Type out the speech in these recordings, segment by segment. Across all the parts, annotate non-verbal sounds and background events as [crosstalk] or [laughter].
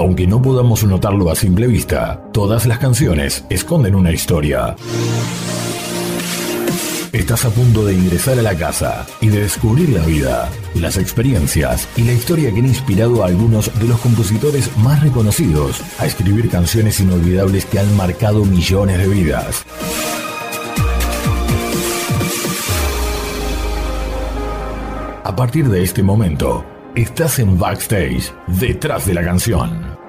Aunque no podamos notarlo a simple vista, todas las canciones esconden una historia. Estás a punto de ingresar a la casa y de descubrir la vida, las experiencias y la historia que han inspirado a algunos de los compositores más reconocidos a escribir canciones inolvidables que han marcado millones de vidas. A partir de este momento, estás en backstage, detrás de la canción.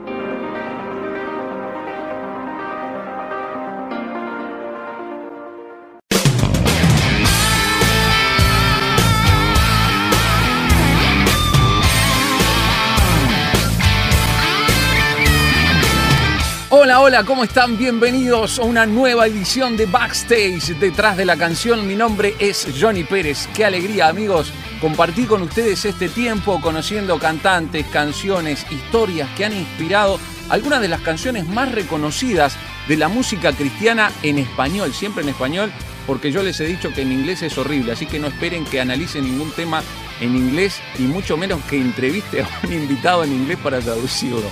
Hola, ¿cómo están? Bienvenidos a una nueva edición de Backstage detrás de la canción. Mi nombre es Johnny Pérez. Qué alegría, amigos, compartir con ustedes este tiempo conociendo cantantes, canciones, historias que han inspirado algunas de las canciones más reconocidas de la música cristiana en español, siempre en español, porque yo les he dicho que en inglés es horrible, así que no esperen que analice ningún tema en inglés y mucho menos que entreviste a un [laughs] invitado en inglés para traducirlo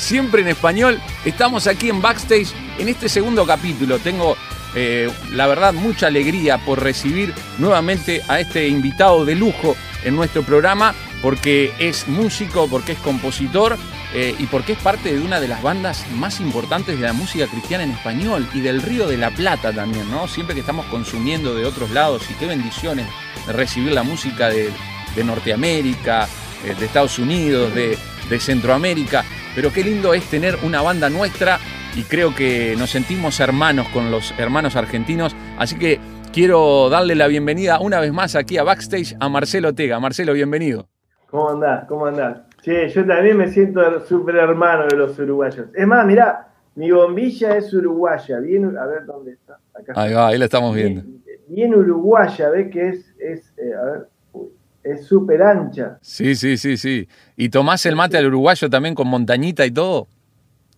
siempre en español. Estamos aquí en Backstage en este segundo capítulo. Tengo, eh, la verdad, mucha alegría por recibir nuevamente a este invitado de lujo en nuestro programa, porque es músico, porque es compositor eh, y porque es parte de una de las bandas más importantes de la música cristiana en español y del Río de la Plata también, ¿no? Siempre que estamos consumiendo de otros lados y qué bendiciones recibir la música de, Norteamérica, eh, de Estados Unidos, de, de Centroamérica pero qué lindo es tener una banda nuestra y creo que nos sentimos hermanos con los hermanos argentinos. Así que quiero darle la bienvenida una vez más aquí a Backstage a Marcelo Tega. Marcelo, bienvenido. ¿Cómo andás? ¿Cómo andás? Che, yo también me siento súper hermano de los uruguayos. Es más, mirá, mi bombilla es uruguaya. Bien, a ver dónde está. Acá. Ahí va, ahí la estamos viendo. Bien, uruguaya, ¿ves que es, es eh, a ver, es súper ancha. Sí, sí, sí, sí. ¿Y tomás el mate al uruguayo también con montañita y todo?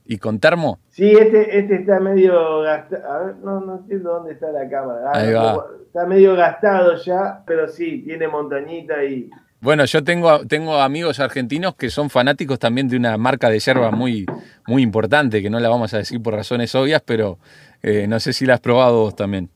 ¿Y con termo? Sí, este, este está medio gastado. A ver, no, no entiendo dónde está la cámara. Ah, Ahí va. Está medio gastado ya, pero sí, tiene montañita y. Bueno, yo tengo, tengo amigos argentinos que son fanáticos también de una marca de yerba muy, muy importante, que no la vamos a decir por razones obvias, pero eh, no sé si la has probado vos también.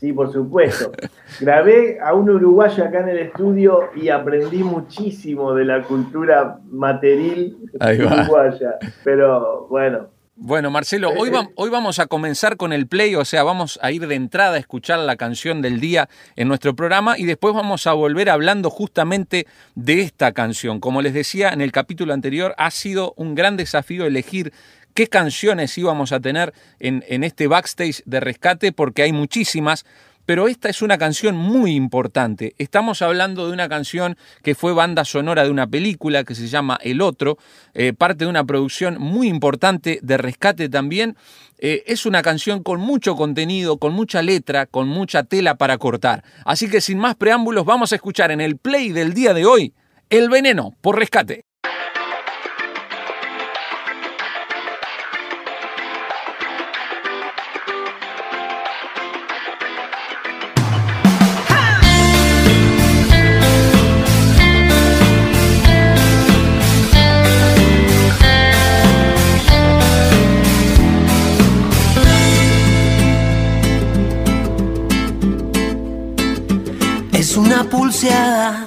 Sí, por supuesto. Grabé a un uruguayo acá en el estudio y aprendí muchísimo de la cultura material uruguaya. Pero bueno. Bueno, Marcelo, hoy, hoy vamos a comenzar con el play, o sea, vamos a ir de entrada a escuchar la canción del día en nuestro programa y después vamos a volver hablando justamente de esta canción. Como les decía en el capítulo anterior, ha sido un gran desafío elegir qué canciones íbamos a tener en, este backstage de rescate, porque hay muchísimas, pero esta es una canción muy importante. Estamos hablando de una canción que fue banda sonora de una película que se llama El Otro, eh, parte de una producción muy importante de rescate también. Eh, es una canción con mucho contenido, con mucha letra, con mucha tela para cortar. Así que sin más preámbulos vamos a escuchar en el play del día de hoy El Veneno por Rescate. Pulseada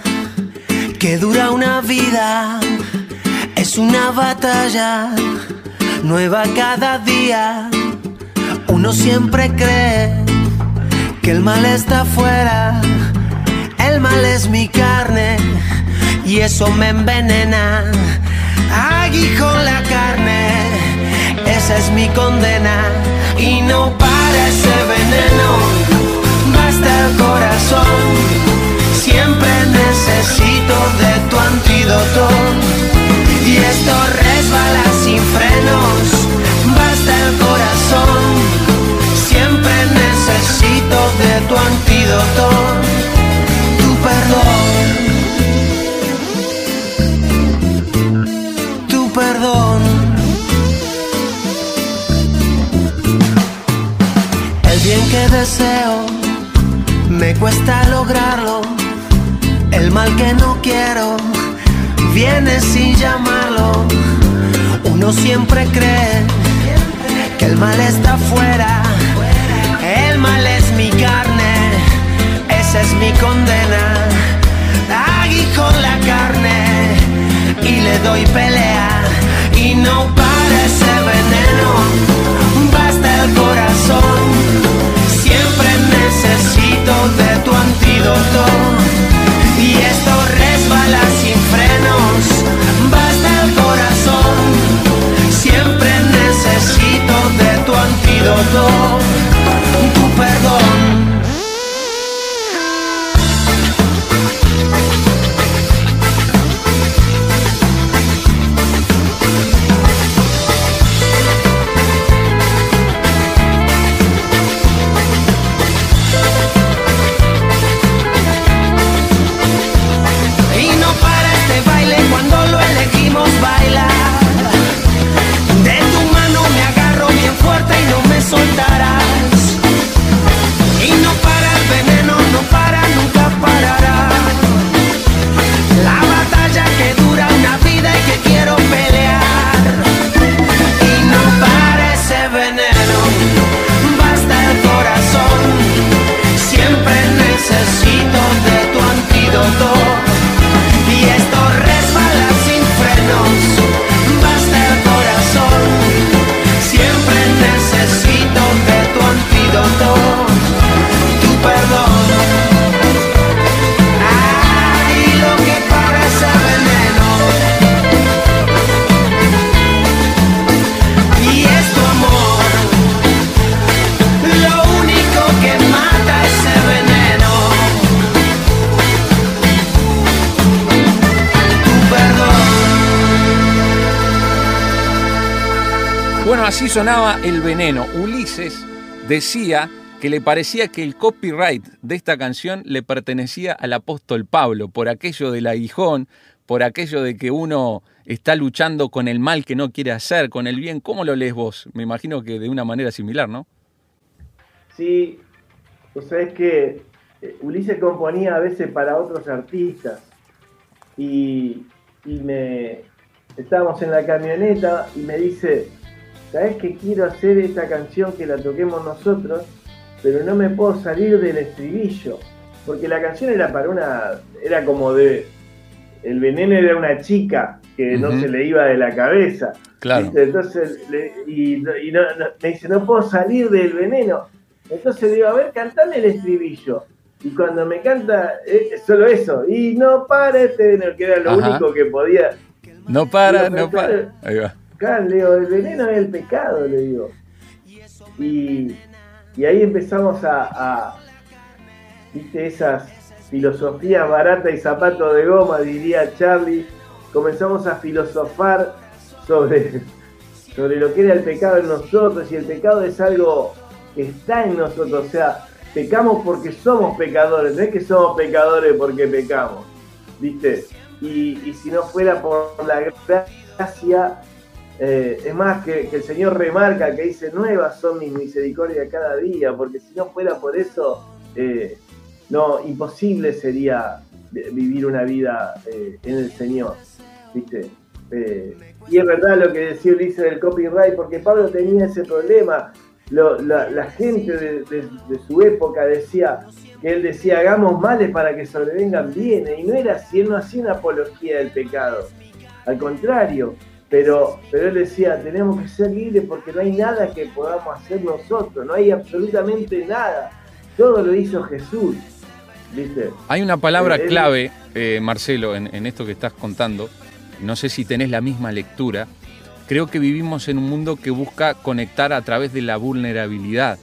que dura una vida. Es una batalla nueva cada día. Uno siempre cree que el mal está afuera. El mal es mi carne y eso me envenena. Aguijón la carne, esa es mi condena. Y no para ese veneno, basta el corazón Siempre necesito de tu antídoto. Y esto resbala sin frenos, basta el corazón. Siempre necesito de tu antídoto, tu perdón. Tu perdón. El bien que deseo me cuesta lograrlo mal que no quiero viene sin llamarlo. Un Uno siempre cree que el mal está afuera, el mal es mi carne, esa es mi condena. Aguijo la carne y le doy pelea y no para ese veneno, basta el corazón, siempre necesito de tu antídoto y esto resbala sin frenos, basta el corazón, siempre necesito de tu antídoto, sonaba El Veneno. Ulises decía que le parecía que el copyright de esta canción le pertenecía al apóstol Pablo, por aquello del aguijón, por aquello de que uno está luchando con el mal que no quiere hacer, con el bien. ¿Cómo lo lees vos? Me imagino que de una manera similar, ¿no? Sí, vos sabés que eh, Ulises componía a veces para otros artistas y, y me estábamos en la camioneta y me dice, ¿sabés que quiero hacer esta canción que la toquemos nosotros? Pero no me puedo salir del estribillo, porque la canción era para una, era como de, el veneno era una chica que no se le iba de la cabeza. Claro. ¿viste? Entonces, le- y, no- y no- no- me dice, no puedo salir del veneno. Entonces le digo, a ver, cantame el estribillo. Y cuando me canta, eh, solo eso. Y no para este veneno, que era lo Ajá. único que podía. No para, no para. Ahí va. Le digo, el veneno es el pecado, le digo. Y, ahí empezamos a, viste, esas filosofías baratas y zapatos de goma, diría Charlie. Comenzamos a filosofar sobre, sobre lo que era el pecado en nosotros y el pecado es algo que está en nosotros, o sea, pecamos porque somos pecadores, no es que somos pecadores porque pecamos, ¿viste? Y si no fuera por la gracia, eh, es más que, el Señor remarca que dice, nuevas son mis misericordias cada día, porque si no fuera por eso, eh, no, imposible sería vivir una vida eh, en el Señor, ¿viste? Y es verdad lo que decía Ulises del copyright, porque Pablo tenía ese problema. La, gente de, de- de su época decía que él decía hagamos males para que sobrevengan bienes, y no era así, él no hacía una apología del pecado, al contrario, pero, pero él decía tenemos que ser libres porque no hay nada que podamos hacer nosotros, no hay absolutamente nada, todo lo hizo Jesús, ¿viste? Hay una palabra él- clave, eh, Marcelo, en, en esto que estás contando. No sé si tenés la misma lectura. Creo que vivimos en un mundo que busca conectar a través de la vulnerabilidad.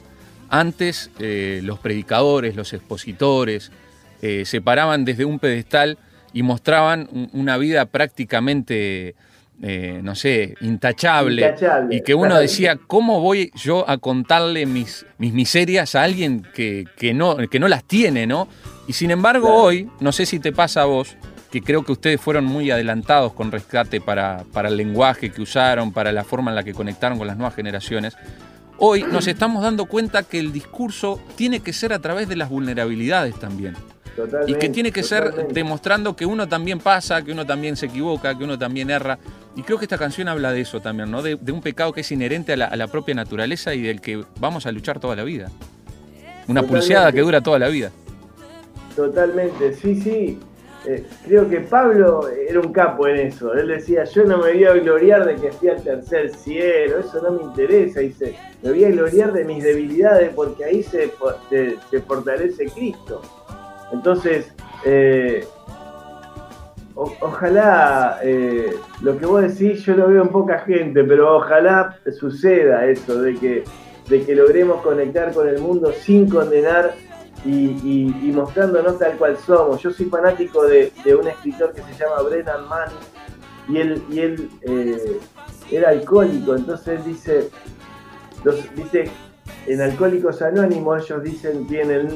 Antes eh, los predicadores, los expositores, eh, se paraban desde un pedestal y mostraban un- una vida prácticamente, eh, no sé, intachable. Intachable, Y que uno decía, ¿cómo voy yo a contarle mis, mis miserias a alguien que, que no, que no las tiene, ¿no? Y sin embargo Claro. hoy, no sé si te pasa a vos, que creo que ustedes fueron muy adelantados con rescate para, para el lenguaje que usaron, para la forma en la que conectaron con las nuevas generaciones. Hoy nos estamos dando cuenta que el discurso tiene que ser a través de las vulnerabilidades también. Y que tiene que ser demostrando que uno también pasa, que uno también se equivoca, que uno también erra. Y creo que esta canción habla de eso también, ¿no? De, un pecado que es inherente a la, propia naturaleza y del que vamos a luchar toda la vida. Una pulseada que dura toda la vida. Totalmente, sí, sí. Eh, creo que Pablo era un capo en eso. Él decía, yo no me voy a gloriar de que fui al tercer cielo, eso no me interesa. Dice, me voy a gloriar de mis debilidades porque ahí se, se, fortalece Cristo. Entonces, eh, ojalá eh, lo que vos decís, yo lo veo en poca gente, pero ojalá suceda eso, de que, de que logremos conectar con el mundo sin condenar y, mostrándonos tal cual somos. Yo soy fanático de, un escritor que se llama Brennan Manning y él, y él eh, era alcohólico, entonces dice, dice, en Alcohólicos Anónimos ellos dicen, tienen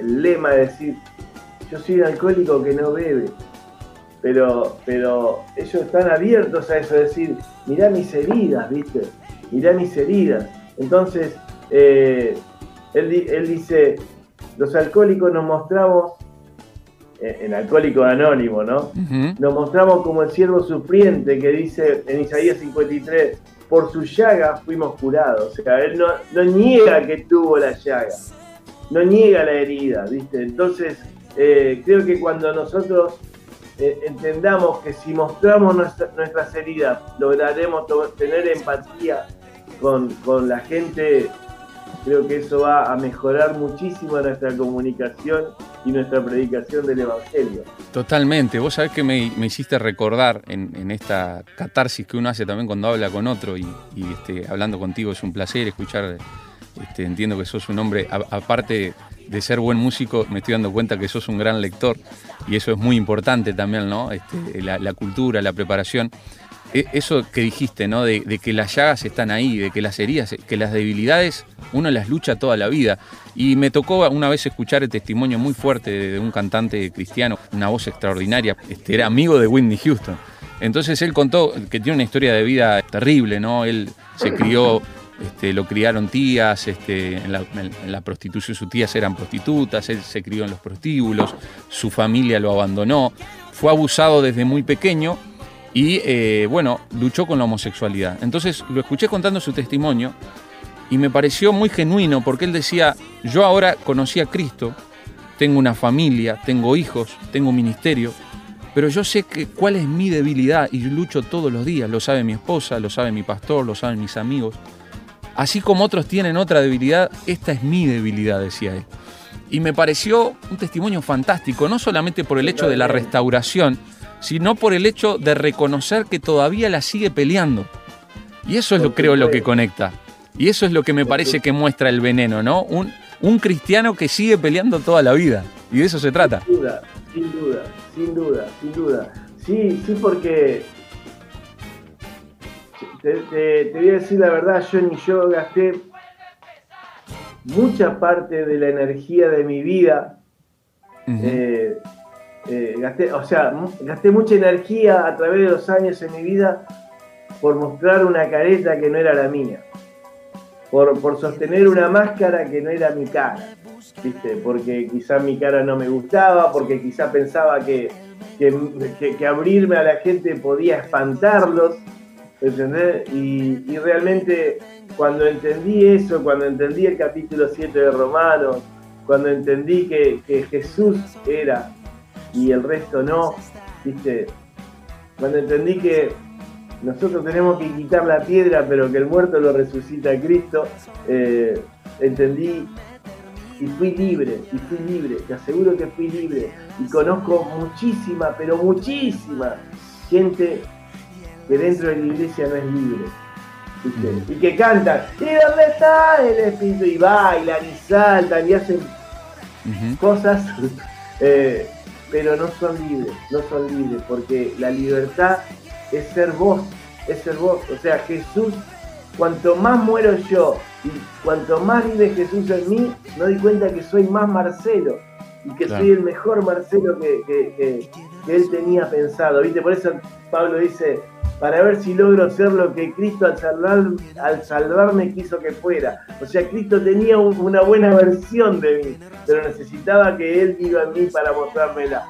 el, lema de decir, yo soy un alcohólico que no bebe, pero, pero ellos están abiertos a eso, es decir, mirá mis heridas, ¿viste? Mirá mis heridas. Entonces, eh, él, él dice, los alcohólicos nos mostramos, eh, en Alcohólico Anónimo, ¿no? Nos mostramos como el siervo sufriente que dice en Isaías 53, por su llaga fuimos curados. O sea, él no, niega que tuvo la llaga, no niega la herida, ¿viste? Entonces, eh, creo que cuando nosotros eh, entendamos que si mostramos nuestras heridas, lograremos tener empatía con, con la gente Creo que eso va a mejorar muchísimo nuestra comunicación y nuestra predicación del Evangelio. Totalmente. Vos sabés que me, hiciste recordar en, esta catarsis que uno hace también cuando habla con otro y, este, hablando contigo es un placer escuchar. Este, entiendo que sos un hombre, aparte de ser buen músico, me estoy dando cuenta que sos un gran lector y eso es muy importante también, ¿no? Este, la cultura, la preparación. E, eso que dijiste, ¿no? De, que las llagas están ahí, de que las heridas, que las debilidades uno las lucha toda la vida. Y me tocó una vez escuchar el testimonio muy fuerte de, un cantante cristiano, una voz extraordinaria, este, era amigo de Whitney Houston. Entonces él contó que tiene una historia de vida terrible, ¿no? Él se crió, este, lo criaron tías, este, la, en la prostitución sus tías eran prostitutas, él se crió en los prostíbulos, su familia lo abandonó, fue abusado desde muy pequeño y eh, bueno, luchó con la homosexualidad. Entonces lo escuché contando su testimonio y me pareció muy genuino porque él decía, yo ahora conocí a Cristo, tengo una familia, tengo hijos, tengo ministerio, pero yo sé que cuál es mi debilidad y lucho todos los días, lo sabe mi esposa, lo sabe mi pastor, lo saben mis amigos. Así como otros tienen otra debilidad, esta es mi debilidad, decía él. Y me pareció un testimonio fantástico, no solamente por el hecho de la restauración, sino por el hecho de reconocer que todavía la sigue peleando. Y eso es lo creo lo que conecta. Y eso es lo que me parece que muestra el veneno, ¿no? Un, un cristiano que sigue peleando toda la vida. Y de eso se trata. Sin duda, sin duda, sin duda, sin duda. Sí, sí, porque te, voy a decir la verdad, yo ni yo gasté mucha parte de la energía de mi vida eh, gasté, o sea, gasté mucha energía a través de los años en mi vida por mostrar una careta que no era la mía, por, sostener una máscara que no era mi cara, ¿viste? porque quizá mi cara no me gustaba, porque quizá pensaba que, que, abrirme a la gente podía espantarlos, ¿entendés? Y, realmente cuando entendí eso, cuando entendí el capítulo 7 de Romanos, cuando entendí que, que Jesús era y el resto no, ¿viste? Cuando entendí que nosotros tenemos que quitar la piedra, pero que el muerto lo resucita a Cristo, eh, entendí y fui libre, y fui libre, te aseguro que fui libre. Y conozco muchísima, pero muchísima gente que dentro de la iglesia no es libre. ¿viste? Y que cantan, ¿y dónde está el Espíritu? Y bailan y saltan y hacen cosas. [laughs] Eh, pero no son libres, no son libres, porque la libertad es ser vos, es ser vos. O sea, Jesús, cuanto más muero yo y cuanto más vive Jesús en mí, no di cuenta que soy más Marcelo y que soy el mejor Marcelo que, que, él tenía pensado. ¿Viste? Por eso Pablo dice, para ver si logro ser lo que Cristo al, salvar, al salvarme quiso que fuera. O sea, Cristo tenía una buena versión de mí, pero necesitaba que Él viva en mí para mostrármela.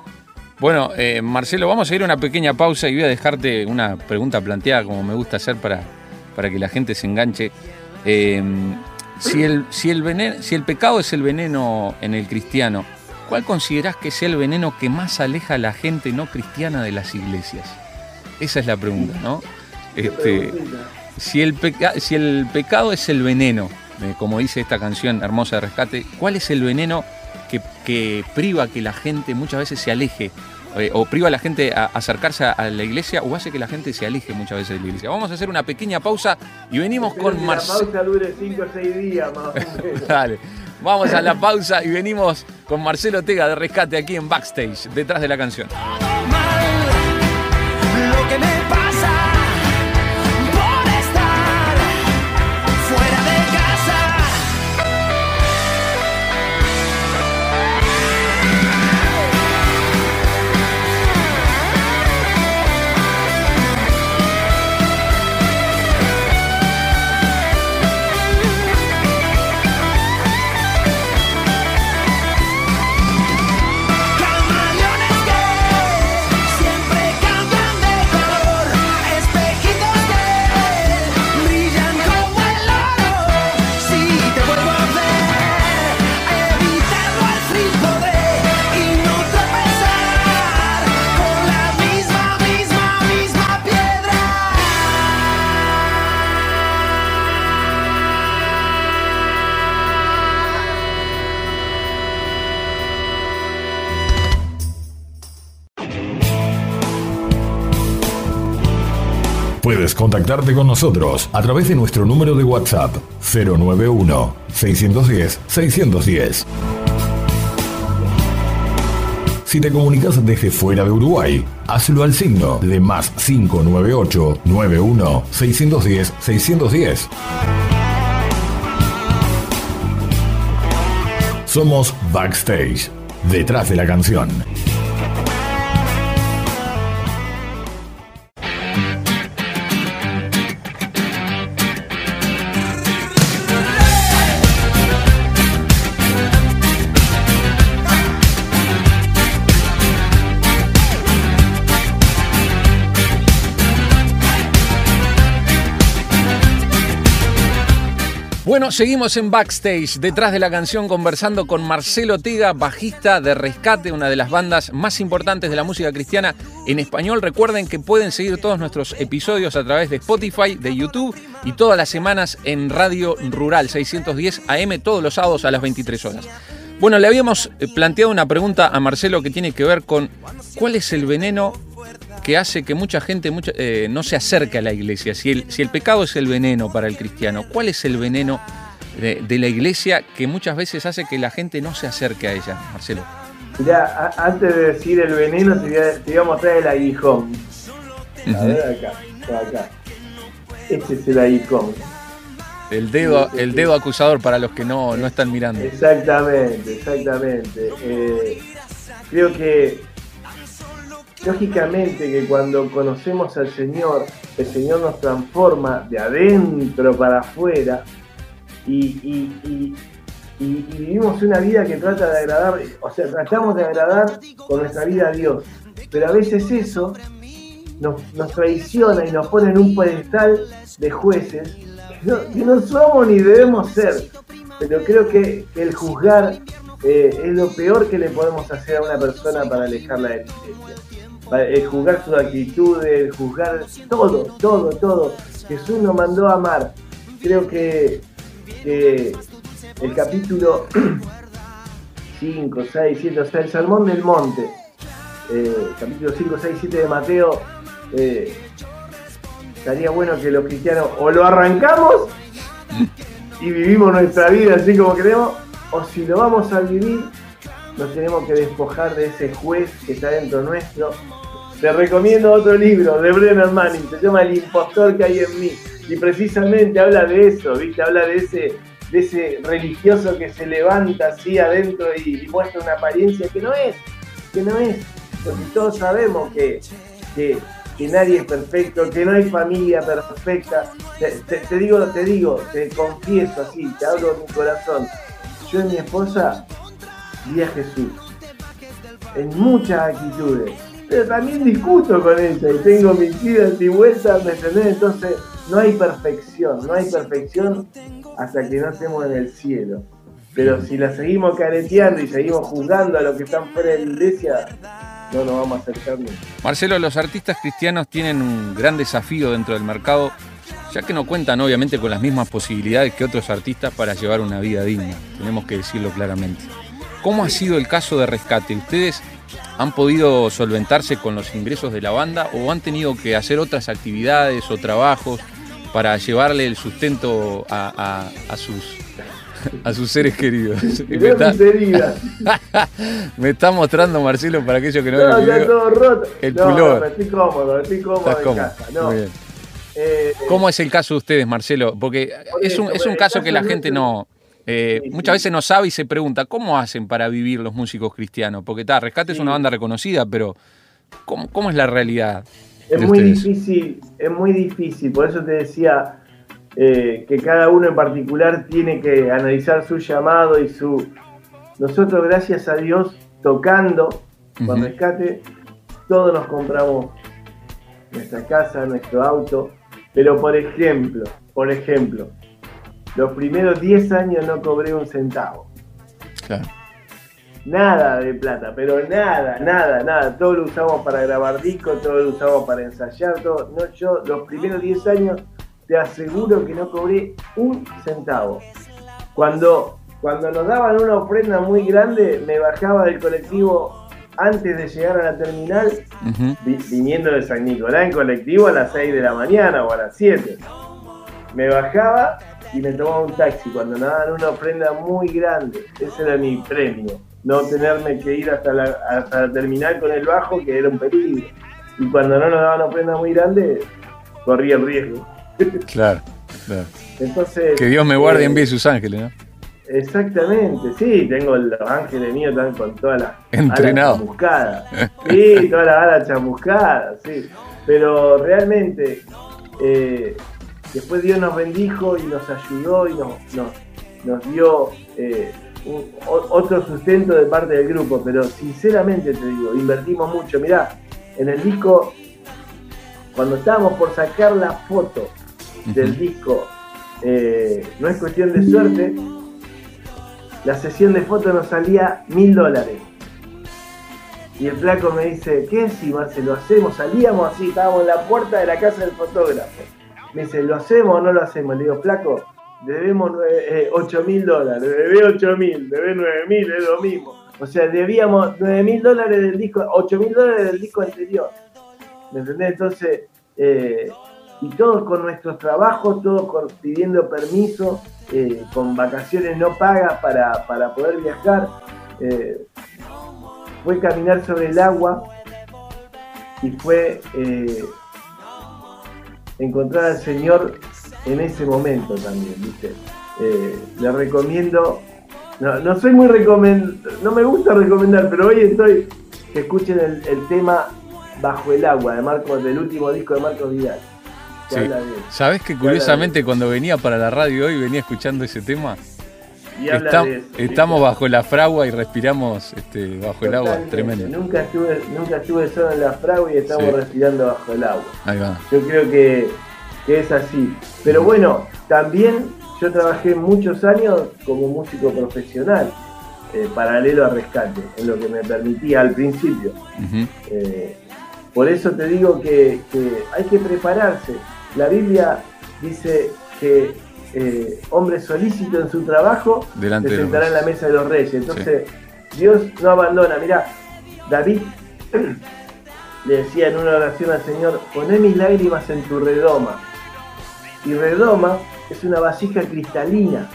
Bueno, eh, Marcelo, vamos a ir a una pequeña pausa y voy a dejarte una pregunta planteada como me gusta hacer para, para que la gente se enganche. Em, si, el, si, el veneno, si el pecado es el veneno en el cristiano, ¿cuál considerás que sea el veneno que más aleja a la gente no cristiana de las iglesias? Esa es la pregunta, ¿no? Este, si, el si el pecado es el veneno, eh, como dice esta canción hermosa de rescate, ¿cuál es el veneno que, que priva que la gente muchas veces se aleje eh, o priva a la gente a acercarse a la iglesia o hace que la gente se aleje muchas veces de la iglesia. Vamos a hacer una pequeña pausa y venimos con Marcelo. La pausa dure 5 o 6 días más o menos. [laughs] Dale. Vamos a la pausa y venimos con Marcelo Tega de Rescate aquí en Backstage, detrás de la canción. Que me Puedes contactarte con nosotros a través de nuestro número de WhatsApp 091 610 610. Si te comunicas desde fuera de Uruguay, hazlo al signo de más 598 91 610 610. Somos Backstage, detrás de la canción. Bueno, seguimos en backstage, detrás de la canción, conversando con Marcelo Tega, bajista de Rescate, una de las bandas más importantes de la música cristiana en español. Recuerden que pueden seguir todos nuestros episodios a través de Spotify, de YouTube y todas las semanas en Radio Rural 610 AM, todos los sábados a las 23 horas. Bueno, le habíamos eh, planteado una pregunta a Marcelo que tiene que ver con cuál es el veneno que hace que mucha gente mucha- eh, no se acerque a la iglesia. Si el, si el pecado es el veneno para el cristiano, ¿cuál es el veneno de, de la iglesia que muchas veces hace que la gente no se acerque a ella, Marcelo? Mirá, a- antes de decir el veneno, te voy a, te voy a mostrar el aguijón. A ver acá, acá. Este es el aguijón. El dedo, el dedo acusador para los que no, no están mirando. Exactamente, exactamente. Eh, creo que, lógicamente, que cuando conocemos al Señor, el Señor nos transforma de adentro para afuera y, vivimos una vida que trata de agradar, o sea, tratamos de agradar con nuestra vida a Dios. Pero a veces eso nos, traiciona y nos pone en un pedestal de jueces que no, que no somos ni debemos ser. Pero creo que el juzgar eh, es lo peor que le podemos hacer a una persona para alejarla de la iglesia. El juzgar sus actitudes, el juzgar todo, todo, todo. Jesús nos mandó a amar. Creo que, el capítulo 5, 6, 7, o sea, el Sermón del Monte, eh, capítulo 5, 6, 7 de Mateo, eh, estaría bueno que los cristianos o lo arrancamos y vivimos nuestra vida así como queremos, o si lo vamos a vivir, nos tenemos que despojar de ese juez que está dentro nuestro. Te recomiendo otro libro de Brennan Manning, se llama El impostor que hay en mí. Y precisamente habla de eso, ¿viste? Habla de ese, de ese religioso que se levanta así adentro y, muestra una apariencia que no es, que no es. Porque todos sabemos que, que, que nadie es perfecto, que no hay familia perfecta. Te, te- te digo, te digo, te confieso así, te abro mi corazón. Yo y mi esposa vi a Jesús. en muchas actitudes, pero también discuto con ella y tengo mis idas y vueltas, ¿me? Entonces no hay perfección, no hay perfección hasta que no estemos en el cielo. Pero si la seguimos careteando y seguimos juzgando a los que están fuera de la iglesia, no nos vamos a acercar nunca. Marcelo, los artistas cristianos tienen un gran desafío dentro del mercado, ya que no cuentan obviamente con las mismas posibilidades que otros artistas para llevar una vida digna. Tenemos que decirlo claramente. ¿Cómo ha sido el caso de Rescate? ¿Ustedes han podido solventarse con los ingresos de la banda o han tenido que hacer otras actividades o trabajos para llevarle el sustento a, sus a sus seres queridos. [laughs] [laughs] Me está... [laughs] me está, mostrando Marcelo para aquellos que no, no ven el todo roto. El no, estoy cómodo, estoy cómodo en casa. No. Eh, ¿Cómo es el caso de ustedes, Marcelo? Porque es un, es un caso que la gente no, eh, muchas veces no sabe y se pregunta, ¿cómo hacen para vivir los músicos cristianos? Porque está, Rescate es una banda reconocida, pero ¿cómo, cómo es la realidad? Es muy difícil, es muy difícil, por eso te decía eh, que cada uno en particular tiene que analizar su llamado y su... Nosotros, gracias a Dios, tocando con Rescate, todos nos compramos nuestra casa, nuestro auto, pero por ejemplo, por ejemplo, los primeros 10 años no cobré un centavo. Claro. Nada de plata, pero nada, nada, nada. Todo lo usamos para grabar discos, todo lo usamos para ensayar, todo. No, yo los primeros 10 años te aseguro que no cobré un centavo. Cuando, cuando nos daban una ofrenda muy grande, me bajaba del colectivo antes de llegar a la terminal, viniendo de San Nicolás en colectivo a las 6 de la mañana o a las 7. Me bajaba y me tomaba un taxi cuando me daban una ofrenda muy grande. Ese era mi premio. No tenerme que ir hasta la, hasta terminal con el bajo, que era un peligro. Y cuando no nos daban ofrenda muy grande, corría el riesgo. Claro, claro. Entonces, que Dios me guarde y envíe sus ángeles, ¿no? Exactamente, sí, tengo los ángeles míos también con todas las Entrenado. chamuscadas. Sí, todas las alas chamuscadas, sí. Pero realmente eh, Después Dios nos bendijo y nos ayudó y nos, nos, dio eh, otro sustento de parte del grupo, pero sinceramente te digo, invertimos mucho. Mirá, en el disco, cuando estábamos por sacar la foto del disco, eh, no es cuestión de suerte, la sesión de fotos nos salía mil dólares. Y el flaco me dice, ¿qué si Marcelo hacemos? Salíamos así, estábamos en la puerta de la casa del fotógrafo. Me dice, ¿lo hacemos o no lo hacemos? Le digo, flaco, debemos 8 eh, mil dólares, debé 8 mil, debé 9 mil, es lo mismo. O sea, debíamos 9 mil dólares del disco, 8 mil dólares del disco anterior. ¿Me entendés? Entonces, eh, y todos con nuestros trabajos, todos pidiendo permiso, eh, con vacaciones no pagas para, para poder viajar. fue caminar sobre el agua y fue encontrar al Señor en ese momento también, ¿viste? Eh, le recomiendo, no, soy muy recomend, no me gusta recomendar, pero hoy estoy que escuchen el, tema Bajo el agua de Marcos, del último disco de Marcos Vidal. ¿Sabes que curiosamente cuando venía para la radio hoy venía escuchando ese tema? Estamos bajo la fragua y respiramos este, bajo el agua, tremendo. Nunca estuve, nunca estuve solo en la fragua y estamos respirando bajo el agua. Yo creo que, es así. Pero bueno, también yo trabajé muchos años como músico profesional, eh, paralelo a rescate, en lo que me permitía al principio. Eh, por eso te digo que hay que prepararse. La Biblia dice que eh, hombre solícito en su trabajo, Delante se sentará en la mesa de los reyes. Entonces, Dios no abandona. Mirá, David [clears throat] le decía en una oración al Señor, poné mis lágrimas en tu redoma. Y redoma es una vasija cristalina,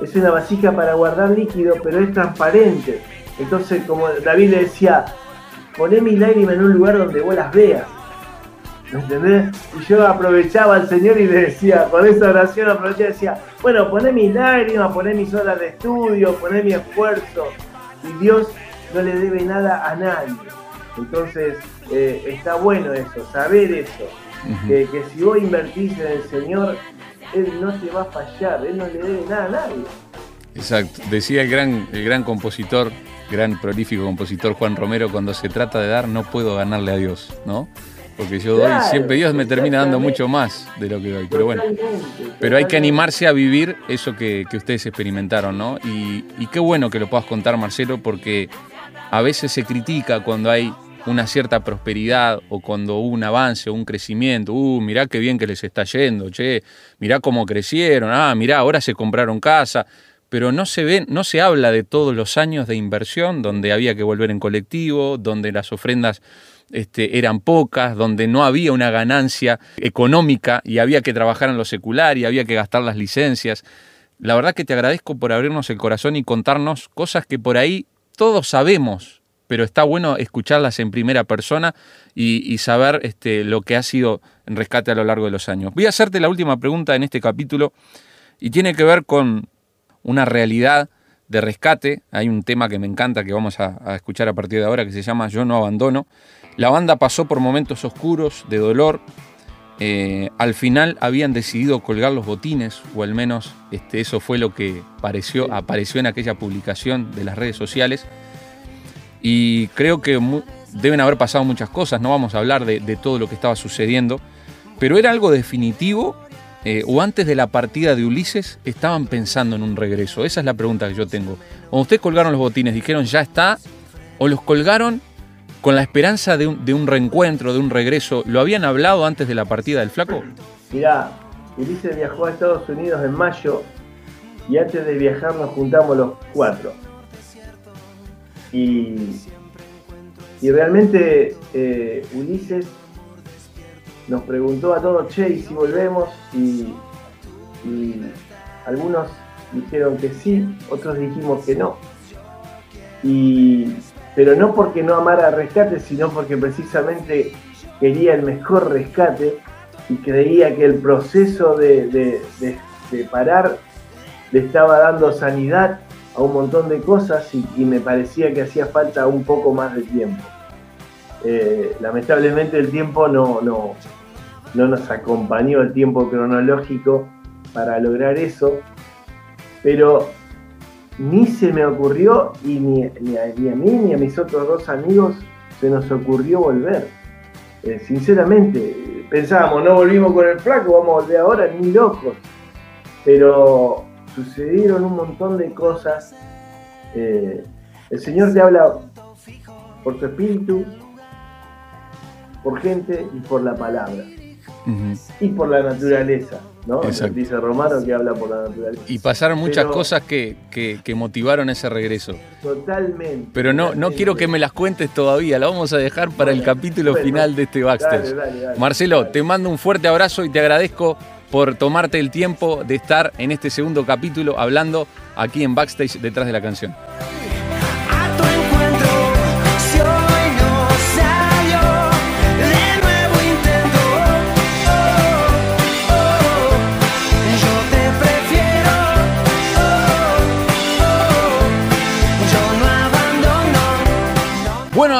es una vasija para guardar líquido, pero es transparente. Entonces, como David le decía, poné mis lágrimas en un lugar donde vos las veas. ¿Me entendés? Y yo aprovechaba al Señor y le decía, con esa oración aprovechaba y decía, bueno, poné mis lágrimas, poné mis horas de estudio, poné mi esfuerzo. Y Dios no le debe nada a nadie. Entonces, eh, está bueno eso, saber eso. que, si vos invertís en el Señor, Él no te va a fallar, Él no le debe nada a nadie. Exacto. Decía el gran, el gran compositor gran prolífico compositor Juan Romero, cuando se trata de dar no puedo ganarle a Dios, ¿no? Porque yo doy, siempre Dios me termina dando mucho más de lo que doy. Pero bueno, pero hay que animarse a vivir eso que, ustedes experimentaron, ¿no? Y, y, qué bueno que lo puedas contar, Marcelo, porque a veces se critica cuando hay una cierta prosperidad o cuando hubo un avance o un crecimiento. Uh, mirá qué bien que les está yendo, che, mirá cómo crecieron, ah, mirá, ahora se compraron casa pero no se ve, no se habla de todos los años de inversión donde había que volver en colectivo, donde las ofrendas este, eran pocas, donde no había una ganancia económica y había que trabajar en lo secular y había que gastar las licencias. La verdad que te agradezco por abrirnos el corazón y contarnos cosas que por ahí todos sabemos, pero está bueno escucharlas en primera persona y, saber este, lo que ha sido rescate a lo largo de los años. Voy a hacerte la última pregunta en este capítulo y tiene que ver con una realidad de rescate. Hay un tema que me encanta que vamos a, escuchar a partir de ahora que se llama Yo no abandono. La banda pasó por momentos oscuros de dolor. Eh, al final habían decidido colgar los botines, o al menos este, eso fue lo que pareció, apareció en aquella publicación de las redes sociales. Y creo que deben haber pasado muchas cosas, no vamos a hablar de, de todo lo que estaba sucediendo, pero era algo definitivo eh, o antes de la partida de Ulises estaban pensando en un regreso? Esa es la pregunta que yo tengo. ¿O ustedes colgaron los botines, dijeron ya está, o los colgaron con la esperanza de un, reencuentro, de un regreso. ¿Lo habían hablado antes de la partida del flaco? Mirá, Ulises viajó a Estados Unidos en mayo y antes de viajar nos juntamos los cuatro. Y, realmente eh, Ulises nos preguntó a todos, che, ¿y si volvemos? Y, algunos dijeron que sí, otros dijimos que no. Y, pero no porque no amara rescate, sino porque precisamente quería el mejor rescate y creía que el proceso de, parar le estaba dando sanidad a un montón de cosas y, me parecía que hacía falta un poco más de tiempo. Eh, lamentablemente el tiempo no, no, no nos acompañó el tiempo cronológico para lograr eso, pero ni se me ocurrió y ni, a, mí ni a mis otros dos amigos se nos ocurrió volver. Eh, sinceramente, pensábamos, no volvimos con el flaco, vamos a volver ahora, ni locos. Pero sucedieron un montón de cosas. Eh, el Señor te habla por tu espíritu, por gente y por la palabra y por la naturaleza. ¿No? Dice Romano que habla por la naturaleza. Y pasaron muchas cosas que, motivaron ese regreso. Totalmente. Pero no, no quiero que me las cuentes todavía, la vamos a dejar para el capítulo final de este backstage. Marcelo, te mando un fuerte abrazo y te agradezco por tomarte el tiempo de estar en este segundo capítulo hablando aquí en backstage detrás de la canción.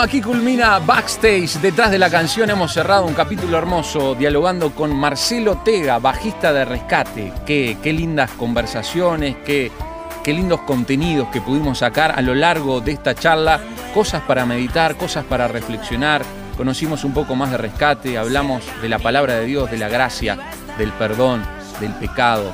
Aquí culmina Backstage. Detrás de la canción hemos cerrado un capítulo hermoso dialogando con Marcelo Tega, bajista de Rescate. Qué, qué lindas conversaciones, qué, qué lindos contenidos que pudimos sacar a lo largo de esta charla. Cosas para meditar, cosas para reflexionar. Conocimos un poco más de Rescate, hablamos de la palabra de Dios, de la gracia, del perdón, del pecado,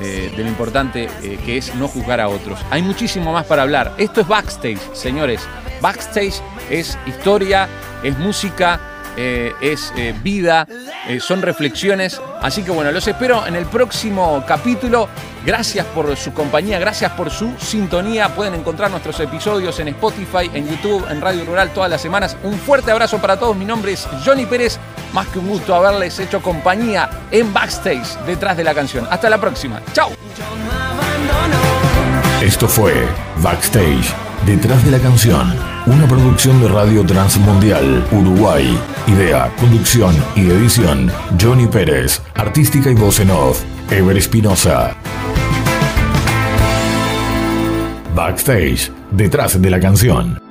de lo importante eh, que es no juzgar a otros. Hay muchísimo más para hablar. Esto es Backstage, señores. Backstage es historia, es música, eh, es eh, vida, eh, son reflexiones. Así que bueno, los espero en el próximo capítulo. Gracias por su compañía, gracias por su sintonía. Pueden encontrar nuestros episodios en Spotify, en YouTube, en Radio Rural todas las semanas. Un fuerte abrazo para todos. Mi nombre es Johnny Pérez. Más que un gusto haberles hecho compañía en backstage detrás de la canción. Hasta la próxima. Chao. Esto fue Backstage Detrás de la canción, una producción de Radio Transmundial, Uruguay. Idea, conducción y edición, Johnny Pérez. Artística y voz en off, Ever Espinosa. Backstage, detrás de la canción.